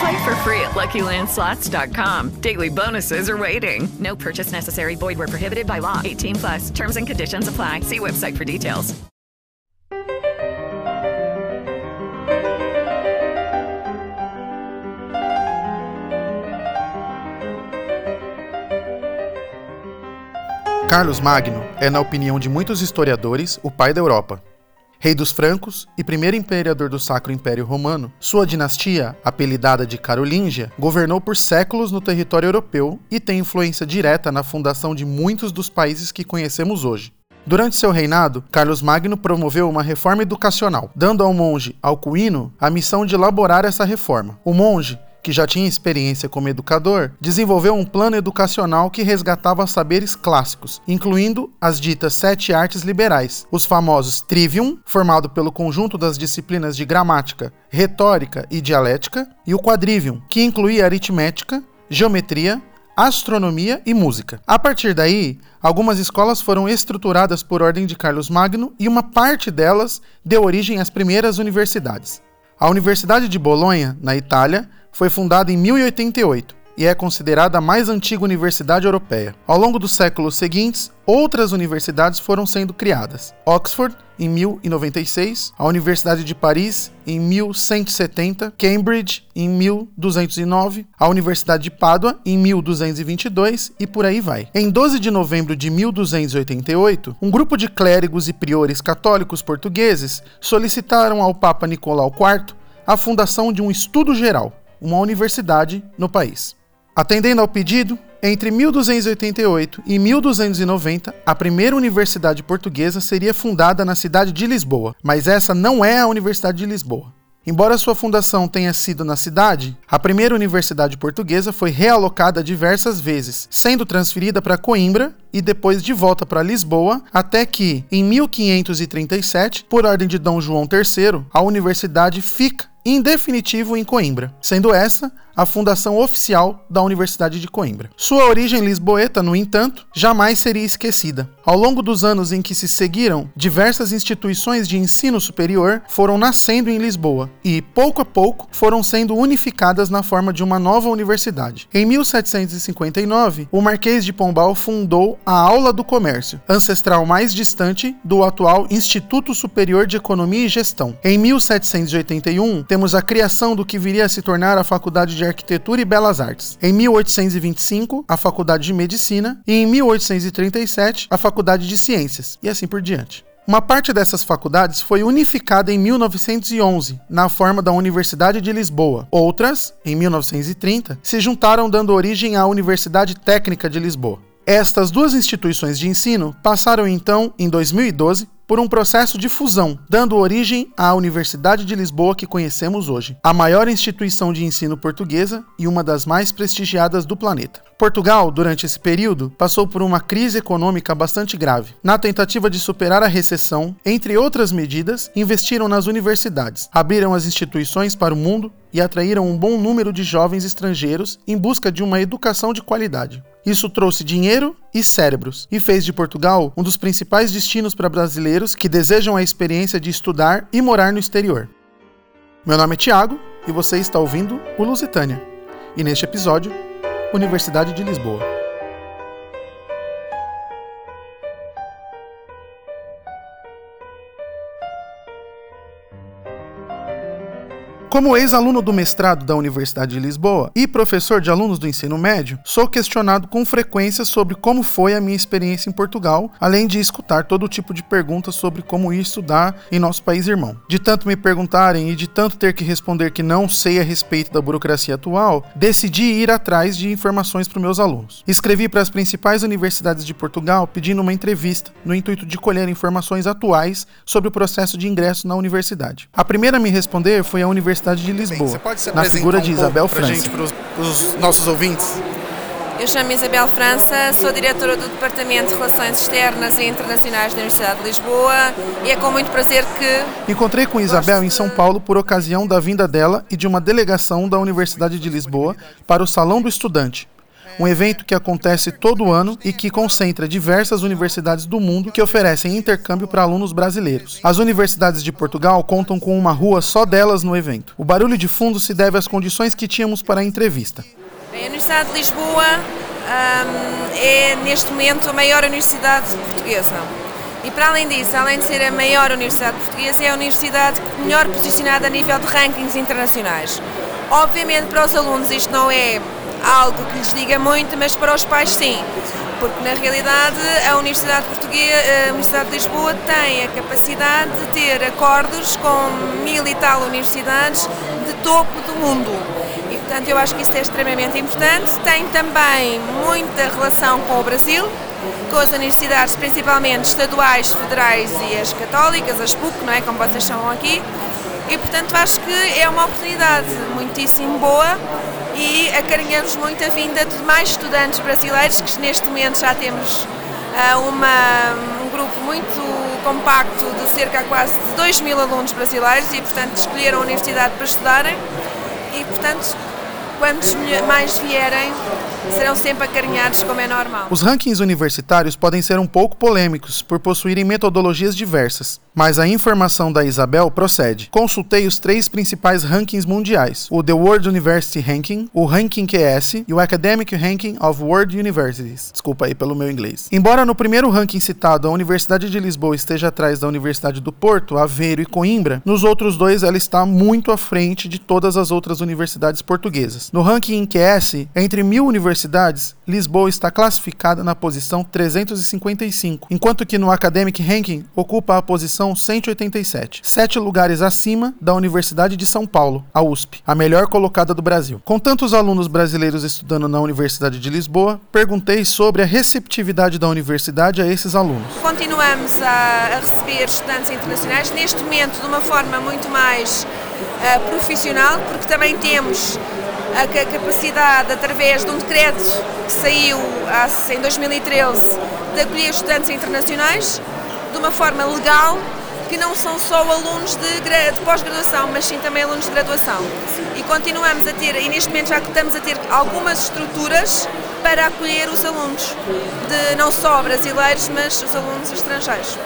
Play for free at LuckyLandSlots.com. Daily bonuses are waiting. No purchase necessary. Void were prohibited by law. 18 plus. Terms and conditions apply. See website for details. Carlos Magno é, na opinião de muitos historiadores, o pai da Europa. Rei dos francos e primeiro imperador do Sacro Império Romano, sua dinastia, apelidada de Carolíngia, governou por séculos no território europeu e tem influência direta na fundação de muitos dos países que conhecemos hoje. Durante seu reinado, Carlos Magno promoveu uma reforma educacional, dando ao monge Alcuino a missão de elaborar essa reforma. O monge que já tinha experiência como educador, desenvolveu um plano educacional que resgatava saberes clássicos, incluindo as ditas sete artes liberais, os famosos Trivium, formado pelo conjunto das disciplinas de gramática, retórica e dialética, e o Quadrivium, que incluía aritmética, geometria, astronomia e música. A partir daí, algumas escolas foram estruturadas por ordem de Carlos Magno e uma parte delas deu origem às primeiras universidades. A Universidade de Bolonha, na Itália, foi fundada em 1088 e é considerada a mais antiga universidade europeia. Ao longo dos séculos seguintes, outras universidades foram sendo criadas. Oxford, em 1096, a Universidade de Paris, em 1170, Cambridge, em 1209, a Universidade de Pádua, em 1222 e por aí vai. Em 12 de novembro de 1288, um grupo de clérigos e priores católicos portugueses solicitaram ao Papa Nicolau IV a fundação de um estudo geral uma universidade no país. Atendendo ao pedido, entre 1288 e 1290, a primeira universidade portuguesa seria fundada na cidade de Lisboa, mas essa não é a Universidade de Lisboa. Embora sua fundação tenha sido na cidade, a primeira universidade portuguesa foi realocada diversas vezes, sendo transferida para Coimbra e depois de volta para Lisboa, até que, em 1537, por ordem de Dom João III, a universidade fica em definitivo em Coimbra, sendo essa a fundação oficial da Universidade de Coimbra. Sua origem lisboeta, no entanto, jamais seria esquecida. Ao longo dos anos em que se seguiram, diversas instituições de ensino superior foram nascendo em Lisboa e, pouco a pouco, foram sendo unificadas na forma de uma nova universidade. Em 1759, o Marquês de Pombal fundou a Aula do Comércio, ancestral mais distante do atual Instituto Superior de Economia e Gestão. Em 1781, temos a criação do que viria a se tornar a Faculdade de Arquitetura e Belas Artes. Em 1825, a Faculdade de Medicina e em 1837, a Faculdade de Ciências, e assim por diante. Uma parte dessas faculdades foi unificada em 1911, na forma da Universidade de Lisboa. Outras, em 1930, se juntaram dando origem à Universidade Técnica de Lisboa. Estas duas instituições de ensino passaram então, em 2012, por um processo de fusão, dando origem à Universidade de Lisboa que conhecemos hoje, a maior instituição de ensino portuguesa e uma das mais prestigiadas do planeta. Portugal, durante esse período, passou por uma crise econômica bastante grave. Na tentativa de superar a recessão, entre outras medidas, investiram nas universidades, abriram as instituições para o mundo e atraíram um bom número de jovens estrangeiros em busca de uma educação de qualidade. Isso trouxe dinheiro e cérebros e fez de Portugal um dos principais destinos para brasileiros que desejam a experiência de estudar e morar no exterior. Meu nome é Tiago e você está ouvindo o Lusitânia. E neste episódio, Universidade de Lisboa. Como ex-aluno do mestrado da Universidade de Lisboa e professor de alunos do ensino médio, sou questionado com frequência sobre como foi a minha experiência em Portugal, além de escutar todo tipo de perguntas sobre como ir estudar em nosso país irmão. De tanto me perguntarem e de tanto ter que responder que não sei a respeito da burocracia atual, decidi ir atrás de informações para meus alunos. Escrevi para as principais universidades de Portugal pedindo uma entrevista, no intuito de colher informações atuais sobre o processo de ingresso na universidade. A primeira a me responder foi a Universidade Universidade de Lisboa, Bem, na figura de um Isabel França. Para os nossos ouvintes. Eu chamo Isabel França, sou diretora do Departamento de Relações Externas e Internacionais da Universidade de Lisboa e é com muito prazer que. Encontrei com Isabel em São Paulo por ocasião da vinda dela e de uma delegação da Universidade de Lisboa para o Salão do Estudante, um evento que acontece todo ano e que concentra diversas universidades do mundo que oferecem intercâmbio para alunos brasileiros. As universidades de Portugal contam com uma rua só delas no evento. O barulho de fundo se deve às condições que tínhamos para a entrevista. Bem, a Universidade de Lisboa hum, é, neste momento, a maior universidade portuguesa. E para além disso, além de ser a maior universidade portuguesa, é a universidade melhor posicionada a nível de rankings internacionais. Obviamente, para os alunos, isto não é algo que lhes diga muito, mas para os pais sim, porque na realidade a Universidade Portuguesa, a Universidade de Lisboa tem a capacidade de ter acordos com mil e tal universidades de topo do mundo. E portanto eu acho que isso é extremamente importante. Tem também muita relação com o Brasil, com as universidades, principalmente estaduais, federais e as católicas, as PUC, não é? Como vocês chamam aqui. E portanto acho que é uma oportunidade muitíssimo boa e acarinhamos muito a vinda de mais estudantes brasileiros, que neste momento já temos uh, uma, um grupo muito compacto de cerca quase de 2 mil alunos brasileiros e, portanto, escolheram a universidade para estudarem. E, portanto, quantos mais vierem, serão sempre acarinhados, como é normal. Os rankings universitários podem ser um pouco polêmicos por possuírem metodologias diversas, mas a informação da Isabel procede. Consultei os três principais rankings mundiais: o The World University Ranking, o Ranking QS e o Academic Ranking of World Universities. Desculpa aí pelo meu inglês. Embora no primeiro ranking citado a Universidade de Lisboa esteja atrás da Universidade do Porto, Aveiro e Coimbra, nos outros dois ela está muito à frente de todas as outras universidades portuguesas. No ranking QS, entre mil universidades universidades, Lisboa está classificada na posição 355, enquanto que no Academic Ranking ocupa a posição 187, sete lugares acima da Universidade de São Paulo, a USP, a melhor colocada do Brasil. Com tantos alunos brasileiros estudando na Universidade de Lisboa, perguntei sobre a receptividade da universidade a esses alunos. Continuamos a, receber estudantes internacionais, neste momento de uma forma muito mais uh, profissional, porque também temos a capacidade, através de um decreto que saiu em 2013, de acolher estudantes internacionais de uma forma legal, que não são só alunos de, de pós-graduação, mas sim também alunos de graduação. E continuamos a ter, e neste momento já estamos a ter algumas estruturas para acolher os alunos, de não só brasileiros, mas os alunos estrangeiros.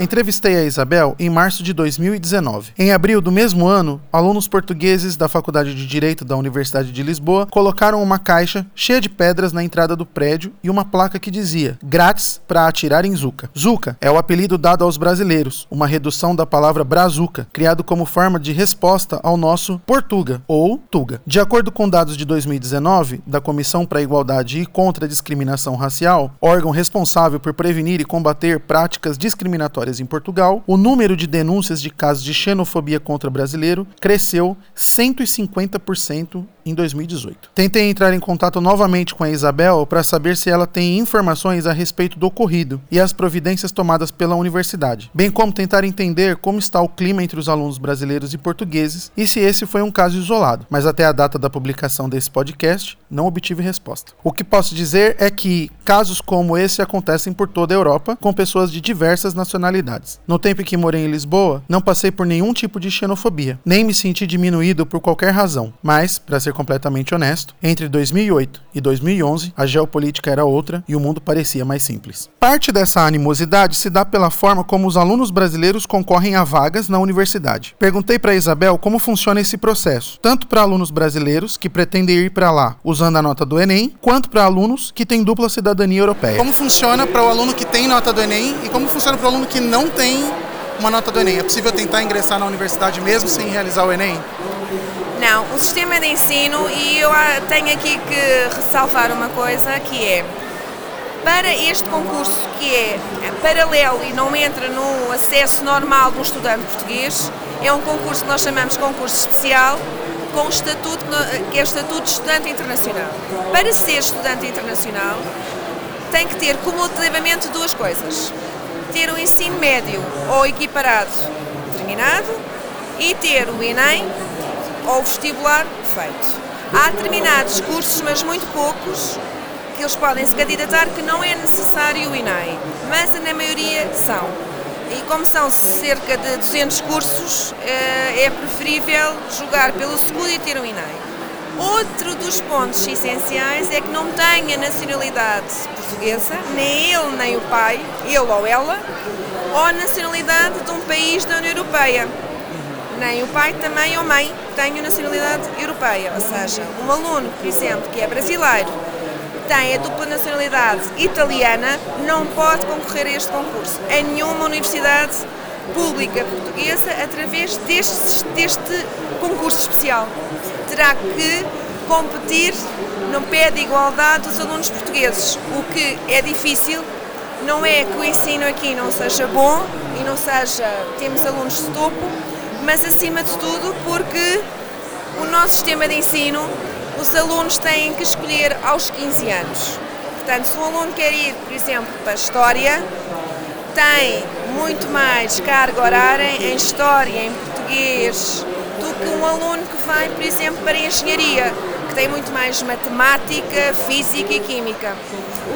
Entrevistei a Isabel em março de 2019. Em abril do mesmo ano, alunos portugueses da Faculdade de Direito da Universidade de Lisboa colocaram uma caixa cheia de pedras na entrada do prédio e uma placa que dizia: grátis para atirar em Zuca. Zuca é o apelido dado aos brasileiros, uma redução da palavra brazuca, criado como forma de resposta ao nosso Portuga ou Tuga. De acordo com dados de 2019 da Comissão para a Igualdade e contra a Discriminação Racial, órgão responsável por prevenir e combater práticas discriminatórias em Portugal, o número de denúncias de casos de xenofobia contra brasileiro cresceu 150% em 2018. Tentei entrar em contato novamente com a Isabel para saber se ela tem informações a respeito do ocorrido e as providências tomadas pela universidade, bem como tentar entender como está o clima entre os alunos brasileiros e portugueses e se esse foi um caso isolado. Mas até a data da publicação desse podcast, não obtive resposta. O que posso dizer é que casos como esse acontecem por toda a Europa, com pessoas de diversas nacionalidades. No tempo em que morei em Lisboa, não passei por nenhum tipo de xenofobia, nem me senti diminuído por qualquer razão, mas, para ser completamente honesto, entre 2008 e 2011 a geopolítica era outra e o mundo parecia mais simples. Parte dessa animosidade se dá pela forma como os alunos brasileiros concorrem a vagas na universidade. Perguntei para Isabel como funciona esse processo, tanto para alunos brasileiros que pretendem ir para lá usando a nota do Enem, quanto para alunos que têm dupla cidadania europeia. Como funciona para o aluno que tem nota do Enem e como funciona para o aluno que não tem uma nota do Enem. É possível tentar ingressar na universidade mesmo sem realizar o Enem? Não, o sistema de ensino, e eu ah, tenho aqui que ressalvar uma coisa, que é, para este concurso que é paralelo e não entra no acesso normal de um estudante português, é um concurso que nós chamamos de concurso especial, com o estatuto, que é o estatuto de estudante internacional. Para ser estudante internacional, tem que ter cumulativamente duas coisas. Ter o ensino médio ou equiparado terminado e ter o Enem ou vestibular feito. Há determinados cursos, mas muito poucos, que eles podem se candidatar que não é necessário o INEI, mas na maioria são. E como são cerca de 200 cursos, eh, é preferível jogar pelo seguro e ter um INEI. Outro dos pontos essenciais é que não tenha nacionalidade portuguesa, nem ele nem o pai, ele ou ela, ou nacionalidade de um país da União Europeia. Nem o pai também ou mãe tenham nacionalidade europeia, ou seja, um aluno, por exemplo, que é brasileiro, tem a dupla nacionalidade italiana, não pode concorrer a este concurso em nenhuma universidade pública portuguesa através deste, deste concurso especial. Terá que competir no pé de igualdade dos alunos portugueses, o que é difícil. Não é que o ensino aqui não seja bom e não seja, temos alunos de topo, mas acima de tudo porque o nosso sistema de ensino os alunos têm que escolher aos 15 anos. Portanto, se um aluno quer ir, por exemplo, para História, tem muito mais carga horária em História, em Português, do que um aluno que vai, por exemplo, para Engenharia, que tem muito mais Matemática, Física e Química.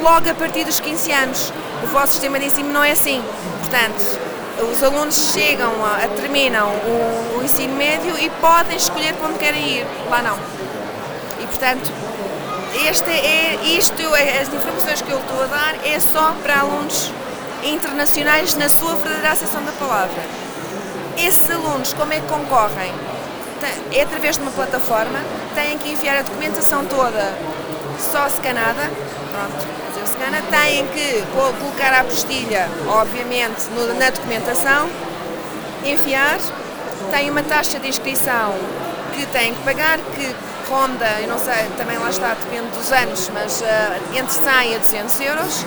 Logo a partir dos 15 anos. O vosso sistema de ensino não é assim. Portanto, os alunos chegam, a, terminam o, o ensino médio e podem escolher para onde querem ir. Lá não. Portanto, este é, isto, as informações que eu estou a dar é só para alunos internacionais na sua verdadeira acessão da palavra. Esses alunos, como é que concorrem? É através de uma plataforma, têm que enviar a documentação toda só scanada, pronto, têm que colocar a apostila, obviamente, na documentação, enviar, tem uma taxa de inscrição que têm que pagar, que ronda, eu não sei, também lá está, depende dos anos, mas uh, entre 100 a 200 euros.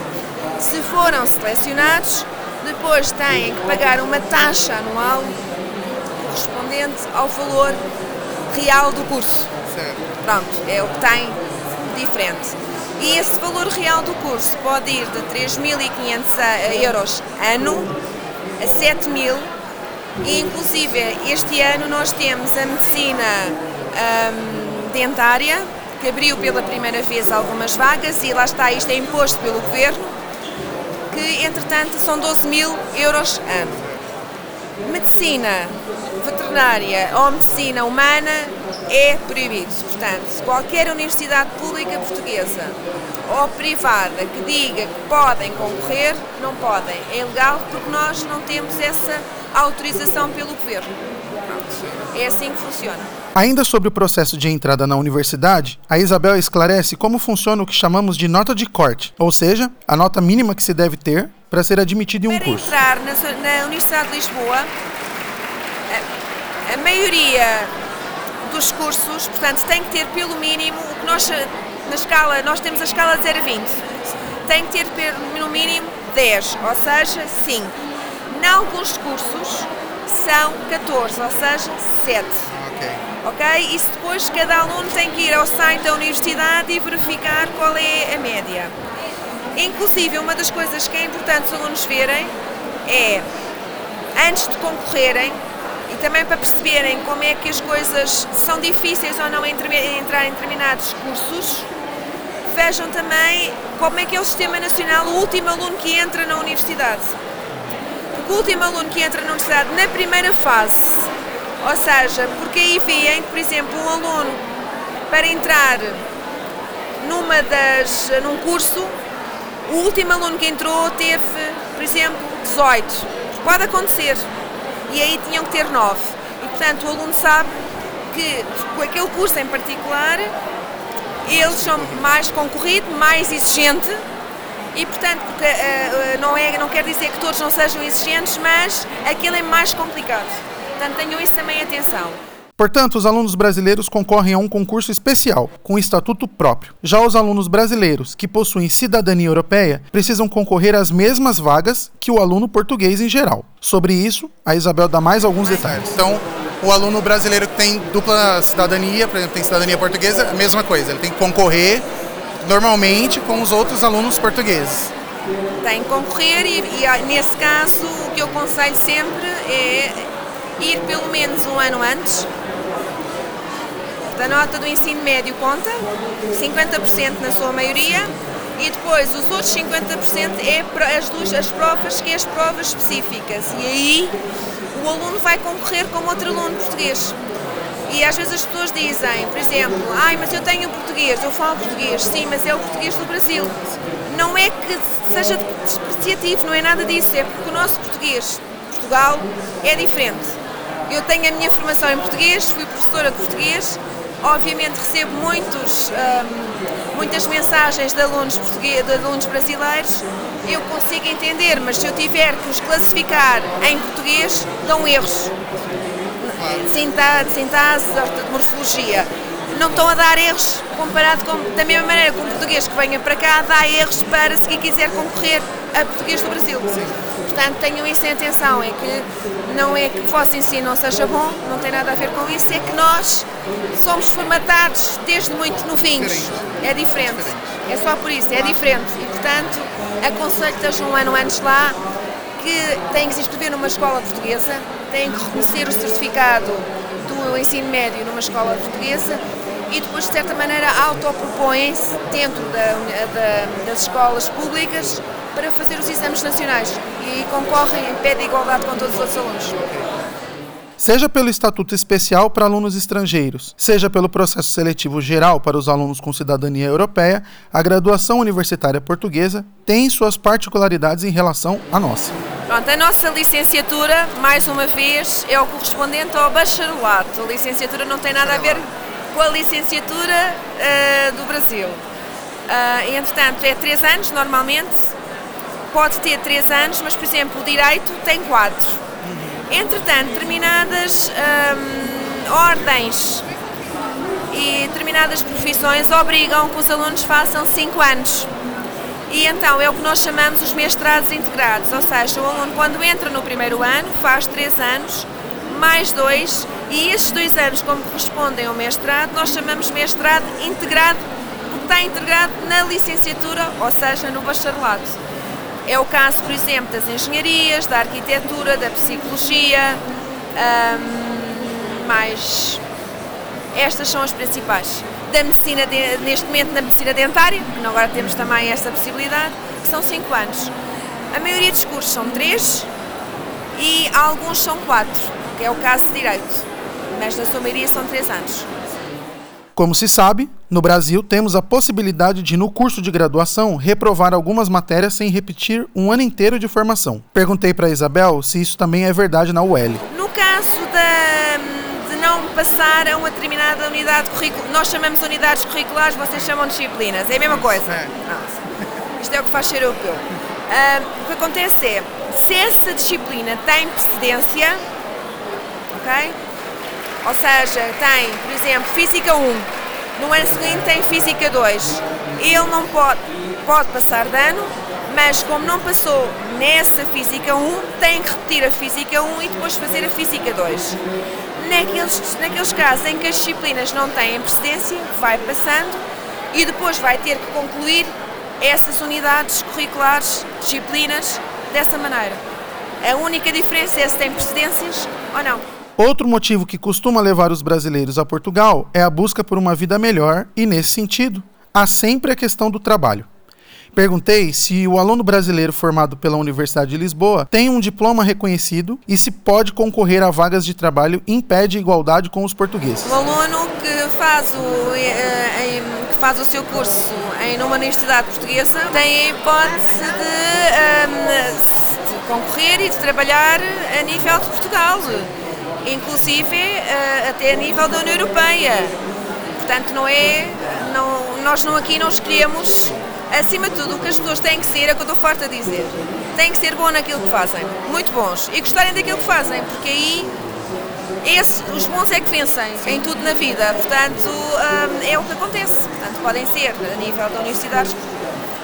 Se foram selecionados, depois têm que pagar uma taxa anual correspondente ao valor real do curso. Certo. Pronto, é o que tem diferente. E esse valor real do curso pode ir de 3.500 euros ano a 7.000 e inclusive este ano nós temos a medicina um, dentária, que abriu pela primeira vez algumas vagas e lá está, isto é imposto pelo governo, que entretanto são 12 mil euros ano. Medicina veterinária ou medicina humana é proibido. Portanto, qualquer universidade pública portuguesa ou privada que diga que podem concorrer, não podem. É ilegal porque nós não temos essa autorização pelo governo. É assim que funciona. Ainda sobre o processo de entrada na universidade, a Isabel esclarece como funciona o que chamamos de nota de corte, ou seja, a nota mínima que se deve ter para ser admitido em um para curso. Para entrar na, na, Universidade de Lisboa, a, a, maioria dos cursos, portanto, tem que ter pelo mínimo o que nós na escala, nós temos a escala de 0 a 20. Tem que ter no mínimo 10, ou seja, 5. Em alguns cursos são 14, ou seja, 7 ok? E depois cada aluno tem que ir ao site da universidade e verificar qual é a média. Inclusive, uma das coisas que é importante os alunos verem é, antes de concorrerem, também para perceberem como é que as coisas são difíceis ou não entrar em determinados cursos, vejam também como é que é o sistema nacional, o último aluno que entra na universidade. Porque o último aluno que entra na universidade, na primeira fase, ou seja, porque aí veem que, por exemplo, um aluno para entrar numa das, num curso, o último aluno que entrou teve, por exemplo, 18. Pode acontecer. E aí tinham que ter 9. E portanto o aluno sabe que com aquele curso em particular eles são mais concorrido, mais exigente e portanto porque, uh, não, é, não quer dizer que todos não sejam exigentes, mas aquele é mais complicado. Portanto, tenham isso também atenção. Portanto, os alunos brasileiros concorrem a um concurso especial, com estatuto próprio. Já os alunos brasileiros, que possuem cidadania europeia, precisam concorrer às mesmas vagas que o aluno português em geral. Sobre isso, a Isabel dá mais alguns detalhes. Então, o aluno brasileiro que tem dupla cidadania, por exemplo, tem cidadania portuguesa, a mesma coisa, ele tem que concorrer normalmente com os outros alunos portugueses. Tem que concorrer e, e nesse caso o que eu aconselho sempre é ir pelo menos um ano antes. A nota do ensino médio conta, 50% na sua maioria, e depois os outros 50% é as, duas, as provas, que é as provas específicas. E aí o aluno vai concorrer como outro aluno português. E às vezes as pessoas dizem, por exemplo, ai, mas eu tenho português, eu falo português, sim, mas é o português do Brasil. Não é que seja despreciativo, não é nada disso, é porque o nosso português, Portugal, é diferente. Eu tenho a minha formação em português, fui professora de português, obviamente recebo muitos, um, muitas mensagens de alunos, portugueses, de alunos brasileiros, eu consigo entender, mas se eu tiver que os classificar em português, dão erros sintaxe, de morfologia. Não estão a dar erros comparado com, da mesma maneira que um português que venha para cá dá erros para se quiser concorrer a português do Brasil. Sim. Portanto, tenham isso em atenção, é que não é que o vosso ensino não seja bom, não tem nada a ver com isso, é que nós somos formatados desde muito novinhos. É diferente. É só por isso, é diferente. E, portanto, aconselho que estejam um ano antes lá, que têm que se inscrever numa escola portuguesa, têm que reconhecer o certificado do ensino médio numa escola portuguesa e depois, de certa maneira, autopropõem-se dentro da, da, das escolas públicas para fazer os exames nacionais e concorrem em pé de igualdade com todos os outros alunos seja pelo Estatuto Especial para alunos estrangeiros, seja pelo processo seletivo geral para os alunos com cidadania europeia, a graduação universitária portuguesa tem suas particularidades em relação à nossa. Pronto, a nossa licenciatura, mais uma vez, é o correspondente ao bacharelato. A licenciatura não tem nada a ver com a licenciatura uh, do Brasil. Uh, entretanto, é três anos normalmente, pode ter três anos, mas, por exemplo, o direito tem quatro. Entretanto, determinadas hum, ordens e determinadas profissões obrigam que os alunos façam 5 anos. E então é o que nós chamamos os mestrados integrados, ou seja, o aluno quando entra no primeiro ano faz 3 anos, mais 2, e esses dois anos, como correspondem ao mestrado, nós chamamos mestrado integrado, porque está integrado na licenciatura, ou seja, no bacharelato. É o caso, por exemplo, das engenharias, da arquitetura, da psicologia, mais. Estas são as principais. Da medicina, de, neste momento, na medicina dentária, que agora temos também esta possibilidade, que são 5 anos. A maioria dos cursos são 3 e alguns são 4, que é o caso de Direito, mas na sua maioria são 3 anos. Como se sabe, no Brasil temos a possibilidade de, no curso de graduação, reprovar algumas matérias sem repetir um ano inteiro de formação. Perguntei para Isabel se isso também é verdade na UL. No caso da, de não passar a uma determinada unidade curricular, nós chamamos unidades curriculares, vocês chamam disciplinas, é a mesma coisa. É. Não, isto é o que faz ser europeu. Uh, o que acontece é, se essa disciplina tem precedência, ok? Ou seja, tem, por exemplo, Física 1, no ano seguinte tem Física 2. Ele não pode, pode passar de ano, mas como não passou nessa Física 1, tem que repetir a Física 1 e depois fazer a Física 2. Naqueles, naqueles casos em que as disciplinas não têm precedência, vai passando e depois vai ter que concluir essas unidades curriculares, disciplinas, dessa maneira. A única diferença é se tem precedências ou não. Outro motivo que costuma levar os brasileiros a Portugal é a busca por uma vida melhor e, nesse sentido, há sempre a questão do trabalho. Perguntei se o aluno brasileiro formado pela Universidade de Lisboa tem um diploma reconhecido e se pode concorrer a vagas de trabalho em pé de igualdade com os portugueses. O aluno que faz o, eh, que faz o seu curso em uma universidade portuguesa tem a hipótese de, ehm, de concorrer e de trabalhar a nível de Portugal inclusive uh, até a nível da União Europeia. Portanto, não é, não, nós não aqui não escolhemos Acima de tudo, o que as pessoas têm que ser, é o que eu estou farta a dizer, têm que ser bom naquilo que fazem, muito bons, e gostarem daquilo que fazem, porque aí esse, os bons é que vencem em tudo na vida, portanto hum, é o que acontece. Portanto, podem ser a nível da universidade,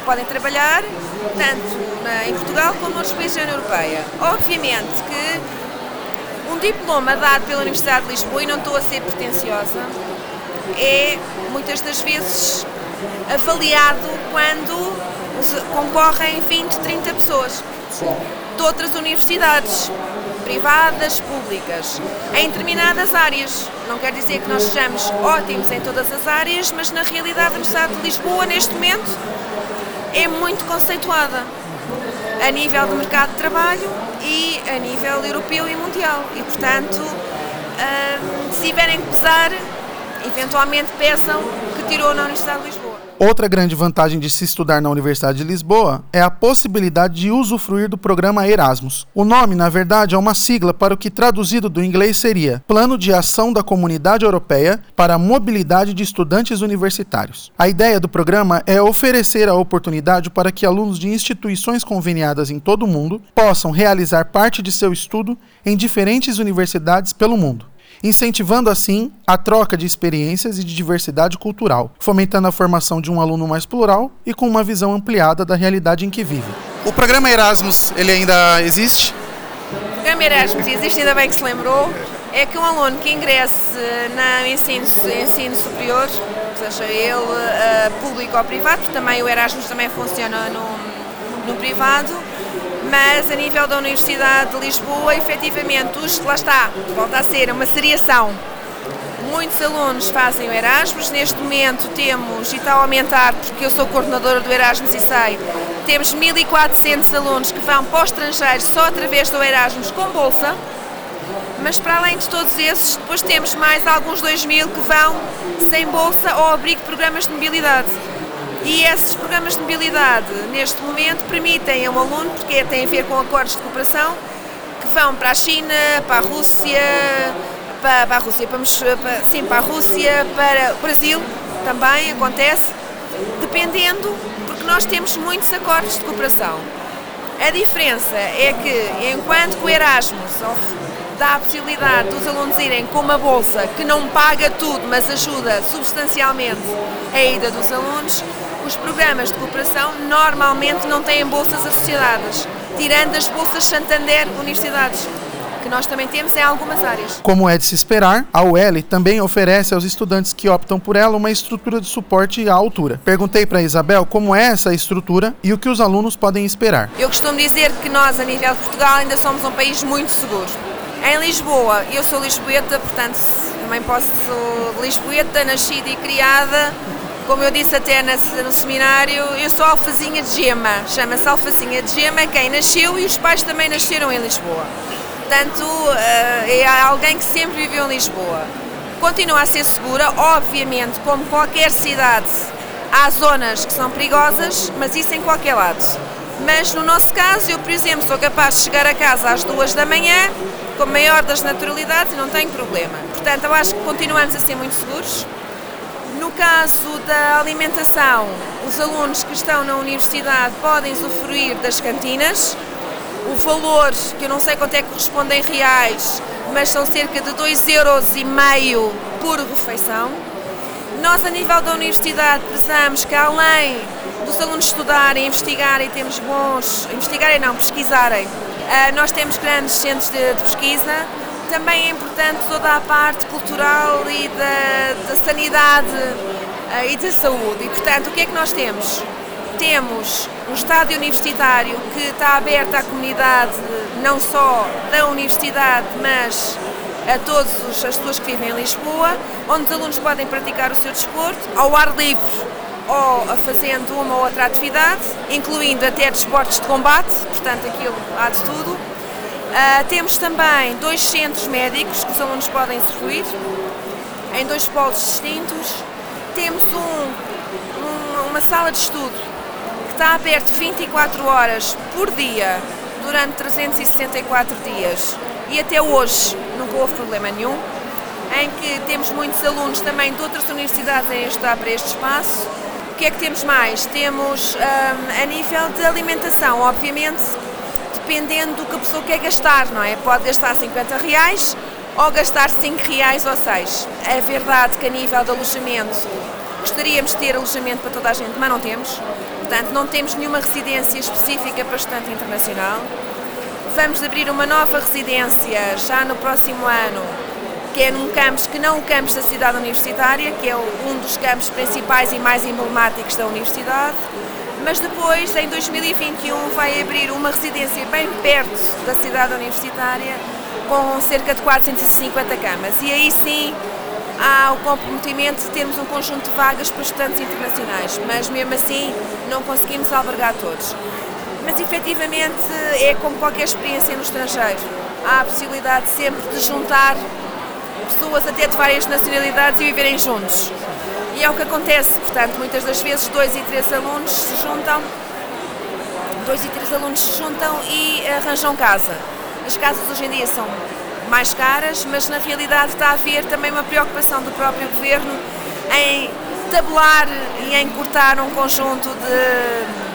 podem trabalhar tanto em Portugal como nos países da União Europeia. Obviamente que um diploma dado pela Universidade de Lisboa, e não estou a ser pretenciosa, é muitas das vezes avaliado quando concorrem 20, 30 pessoas de outras universidades privadas, públicas, em determinadas áreas. Não quer dizer que nós sejamos ótimos em todas as áreas, mas na realidade a Universidade de Lisboa, neste momento, é muito conceituada a nível do mercado de trabalho e a nível europeu e mundial. E, portanto, hum, se tiverem que pesar, eventualmente pesam que tirou na Universidade de Lisboa. Outra grande vantagem de se estudar na Universidade de Lisboa é a possibilidade de usufruir do programa Erasmus. O nome, na verdade, é uma sigla para o que traduzido do inglês seria Plano de Ação da Comunidade Europeia para a Mobilidade de Estudantes Universitários. A ideia do programa é oferecer a oportunidade para que alunos de instituições conveniadas em todo o mundo possam realizar parte de seu estudo em diferentes universidades pelo mundo incentivando assim a troca de experiências e de diversidade cultural, fomentando a formação de um aluno mais plural e com uma visão ampliada da realidade em que vive. O programa Erasmus, ele ainda existe? O programa Erasmus existe, ainda bem que se lembrou. É que um aluno que ingresse no ensino, ensino superior, seja ele uh, público ou privado, porque também o Erasmus também funciona no, no privado, mas a nível da Universidade de Lisboa, efetivamente, os, lá está, volta a ser uma seriação. Muitos alunos fazem o Erasmus, neste momento temos, e está a aumentar, porque eu sou coordenadora do Erasmus e sei, temos 1.400 alunos que vão para o estrangeiro só através do Erasmus com bolsa, mas para além de todos esses, depois temos mais alguns 2.000 que vão sem bolsa ou abrigo de programas de mobilidade. E esses programas de mobilidade, neste momento, permitem a um aluno, porque tem a ver com acordos de cooperação, que vão para a China, para a Rússia, para, para a Rússia, para, para, sim, para a Rússia, para o Brasil, também acontece, dependendo, porque nós temos muitos acordos de cooperação. A diferença é que, enquanto o Erasmus dá a possibilidade dos alunos irem com uma bolsa que não paga tudo, mas ajuda substancialmente a ida dos alunos, os programas de cooperação normalmente não têm bolsas associadas, tirando as bolsas Santander Universidades que nós também temos em algumas áreas. Como é de se esperar, a UEL também oferece aos estudantes que optam por ela uma estrutura de suporte à altura. Perguntei para Isabel como é essa estrutura e o que os alunos podem esperar. Eu costumo dizer que nós, a nível de Portugal, ainda somos um país muito seguro. Em Lisboa, eu sou lisboeta, portanto também posso sou lisboeta, nascida e criada como eu disse até no seminário, eu sou alfazinha de gema, chama-se alfazinha de gema, quem nasceu e os pais também nasceram em Lisboa. Portanto, eh, é alguém que sempre viveu em Lisboa. Continua a ser segura, obviamente, como qualquer cidade, há zonas que são perigosas, mas isso em qualquer lado. Mas no nosso caso, eu, por exemplo, sou capaz de chegar a casa às duas da manhã, com a maior das naturalidades e não tenho problema. Portanto, eu acho que continuamos a ser muito seguros. Caso da alimentação, os alunos que estão na universidade podem usufruir das cantinas. O valor, que eu não sei quanto é que corresponde em reais, mas são cerca de 2,5 euros por refeição. Nós, a nível da universidade, precisamos que além dos alunos estudarem, investigarem, temos bons, investigarem não, pesquisarem, eh, nós temos grandes centros de pesquisa, também é importante toda a parte cultural e da, da sanidade uh, e da saúde. E, portanto, o que é que nós temos? Temos um estádio universitário que está aberto à comunidade, não só da universidade, mas a todas as pessoas que vivem em Lisboa, onde os alunos podem praticar o seu desporto ao ar livre ou fazendo uma ou outra atividade, incluindo até desportos de combate, portanto aquilo há de tudo. Uh, temos também dois centros médicos que os alunos podem usufruir, em dois polos distintos. Temos um, um, uma sala de estudo que está aberto 24 horas por dia, durante 364 dias. E até hoje nunca houve problema nenhum, em que temos muitos alunos também de outras universidades a estudar para este espaço. que é que temos mais? Temos um, a nível de alimentação, obviamente, dependendo do que a pessoa quer gastar, não é? Pode gastar 50 reais ou gastar 5 reais ou 6. É verdade que a nível de alojamento gostaríamos de ter alojamento para toda a gente, mas não temos. Portanto, não temos nenhuma residência específica para estudante internacional. Vamos abrir uma nova residência já no próximo ano, que é num campus que não o campus da cidade universitária, que é um dos campos principais e mais emblemáticos da universidade. Mas depois, em 2021, vai abrir uma residência bem perto da cidade universitária, com cerca de 450 camas. E aí sim há o comprometimento de termos um conjunto de vagas para estudantes internacionais, mas mesmo assim não conseguimos albergar todos. Mas efetivamente é como qualquer experiência no estrangeiro. Há a possibilidade sempre de juntar pessoas até de várias nacionalidades e viverem juntos. E é o que acontece, portanto, muitas das vezes dois e três alunos se juntam, dois e três alunos se juntam e arranjam casa. As casas hoje em dia são mais caras, mas na realidade está a haver também uma preocupação do próprio governo em tabular e em cortar um conjunto de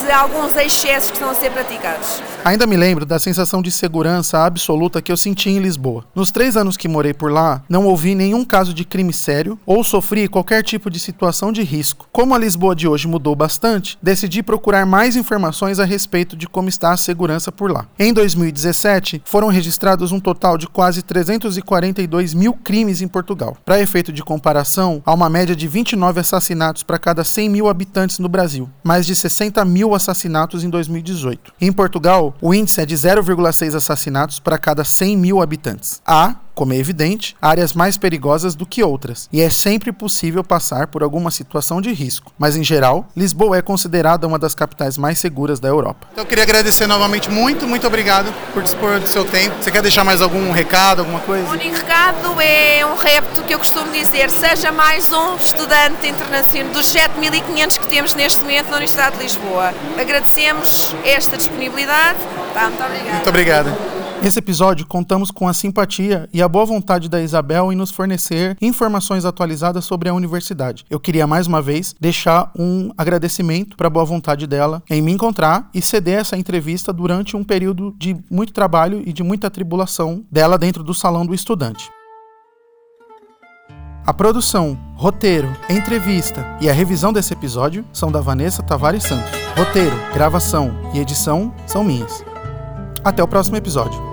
de alguns excessos que estão a ser praticados. Ainda me lembro da sensação de segurança absoluta que eu senti em Lisboa. Nos três anos que morei por lá, não ouvi nenhum caso de crime sério ou sofri qualquer tipo de situação de risco. Como a Lisboa de hoje mudou bastante, decidi procurar mais informações a respeito de como está a segurança por lá. Em 2017, foram registrados um total de quase 342 mil crimes em Portugal. Para efeito de comparação, há uma média de 29 assassinatos para cada 100 mil habitantes no Brasil, mais de 60 mil assassinatos em 2018. Em Portugal, o índice é de 0,6 assassinatos para cada 100 mil habitantes. Há, como é evidente, áreas mais perigosas do que outras, e é sempre possível passar por alguma situação de risco. Mas, em geral, Lisboa é considerada uma das capitais mais seguras da Europa. Então, eu queria agradecer novamente muito, muito obrigado por dispor do seu tempo. Você quer deixar mais algum recado, alguma coisa? O único recado é um repto que eu costumo dizer: seja mais um estudante internacional dos 7.500 que temos neste momento na Universidade de Lisboa. Agradecemos esta disponibilidade. Tá, muito obrigada. Muito obrigado. Nesse episódio, contamos com a simpatia e a boa vontade da Isabel em nos fornecer informações atualizadas sobre a universidade. Eu queria mais uma vez deixar um agradecimento para a boa vontade dela em me encontrar e ceder essa entrevista durante um período de muito trabalho e de muita tribulação dela dentro do salão do estudante. A produção, roteiro, entrevista e a revisão desse episódio são da Vanessa Tavares Santos. Roteiro, gravação e edição são minhas. Até o próximo episódio.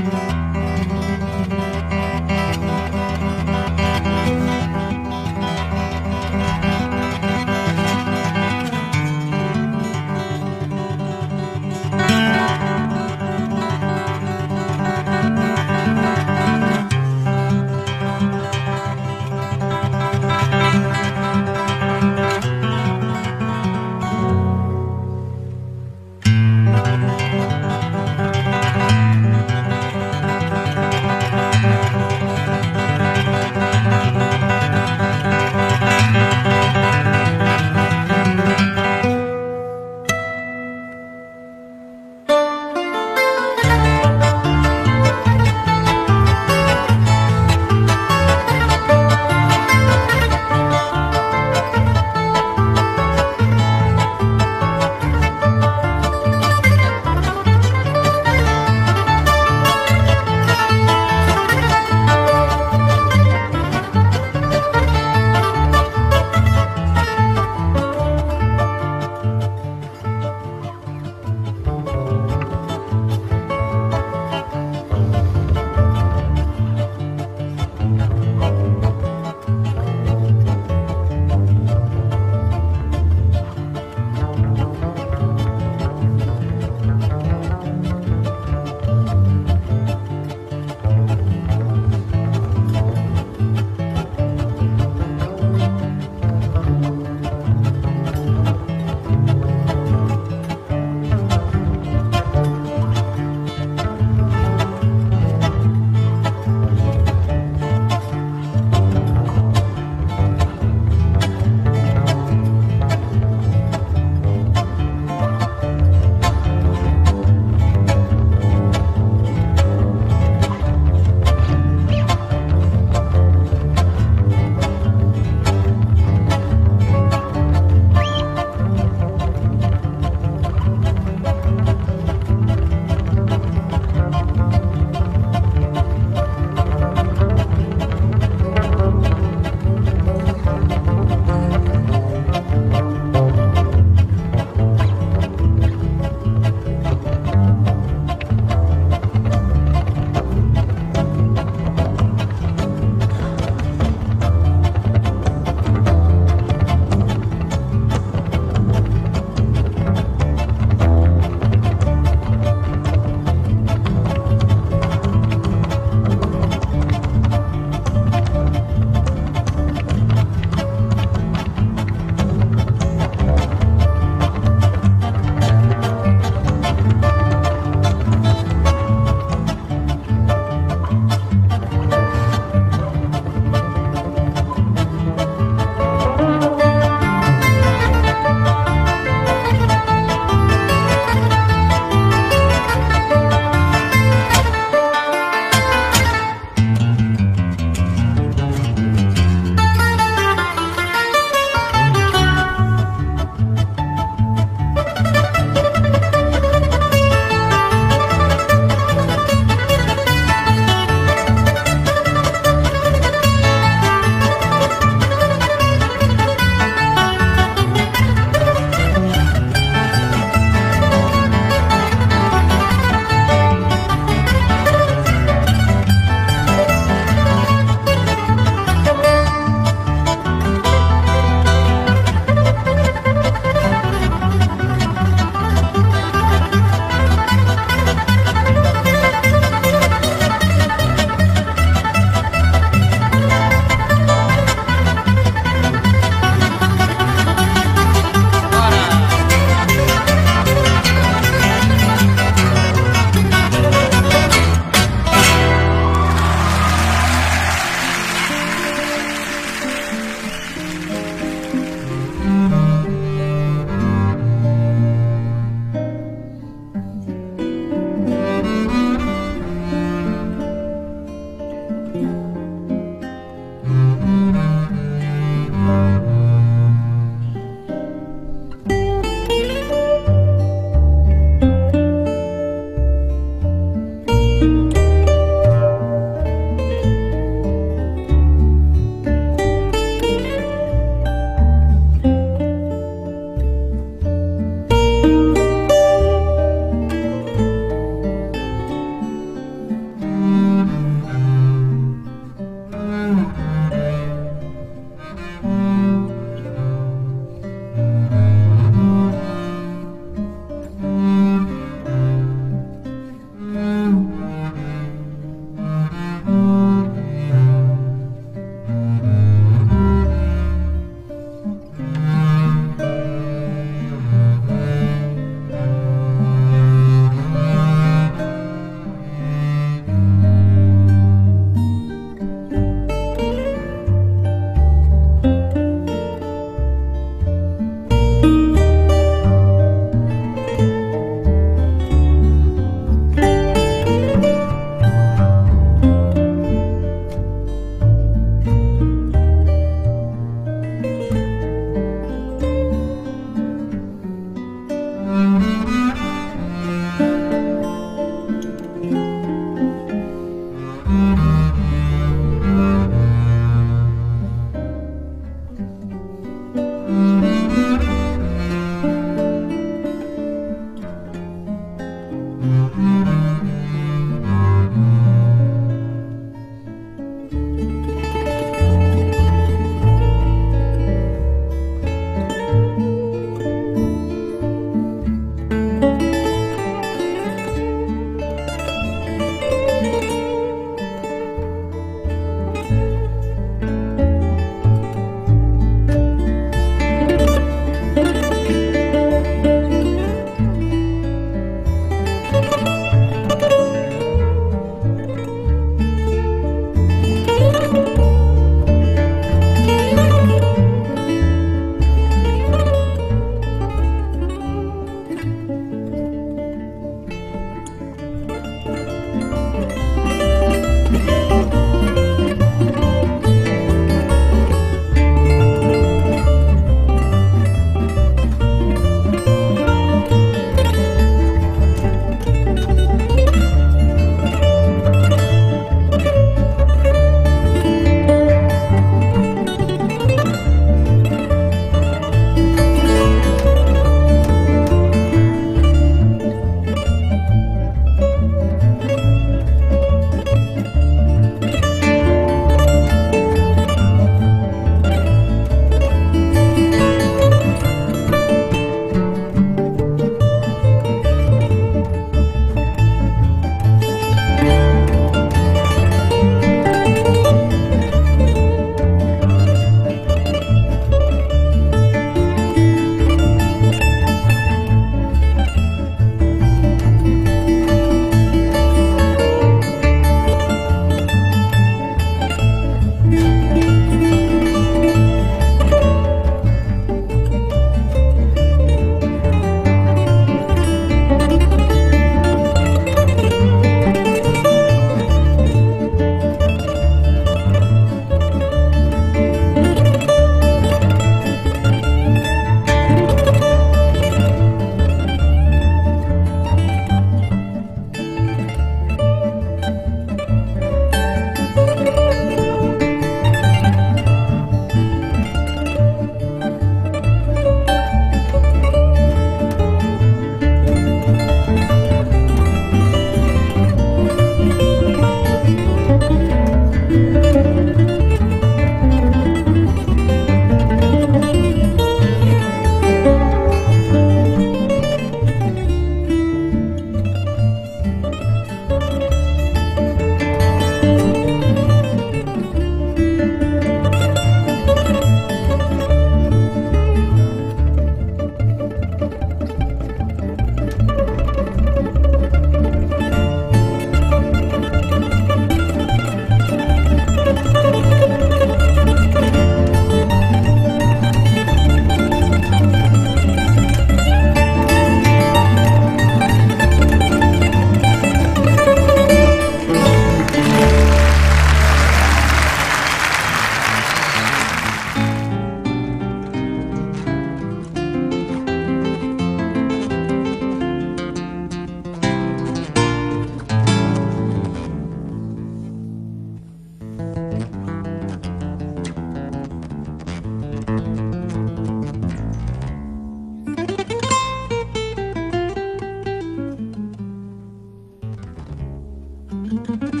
With the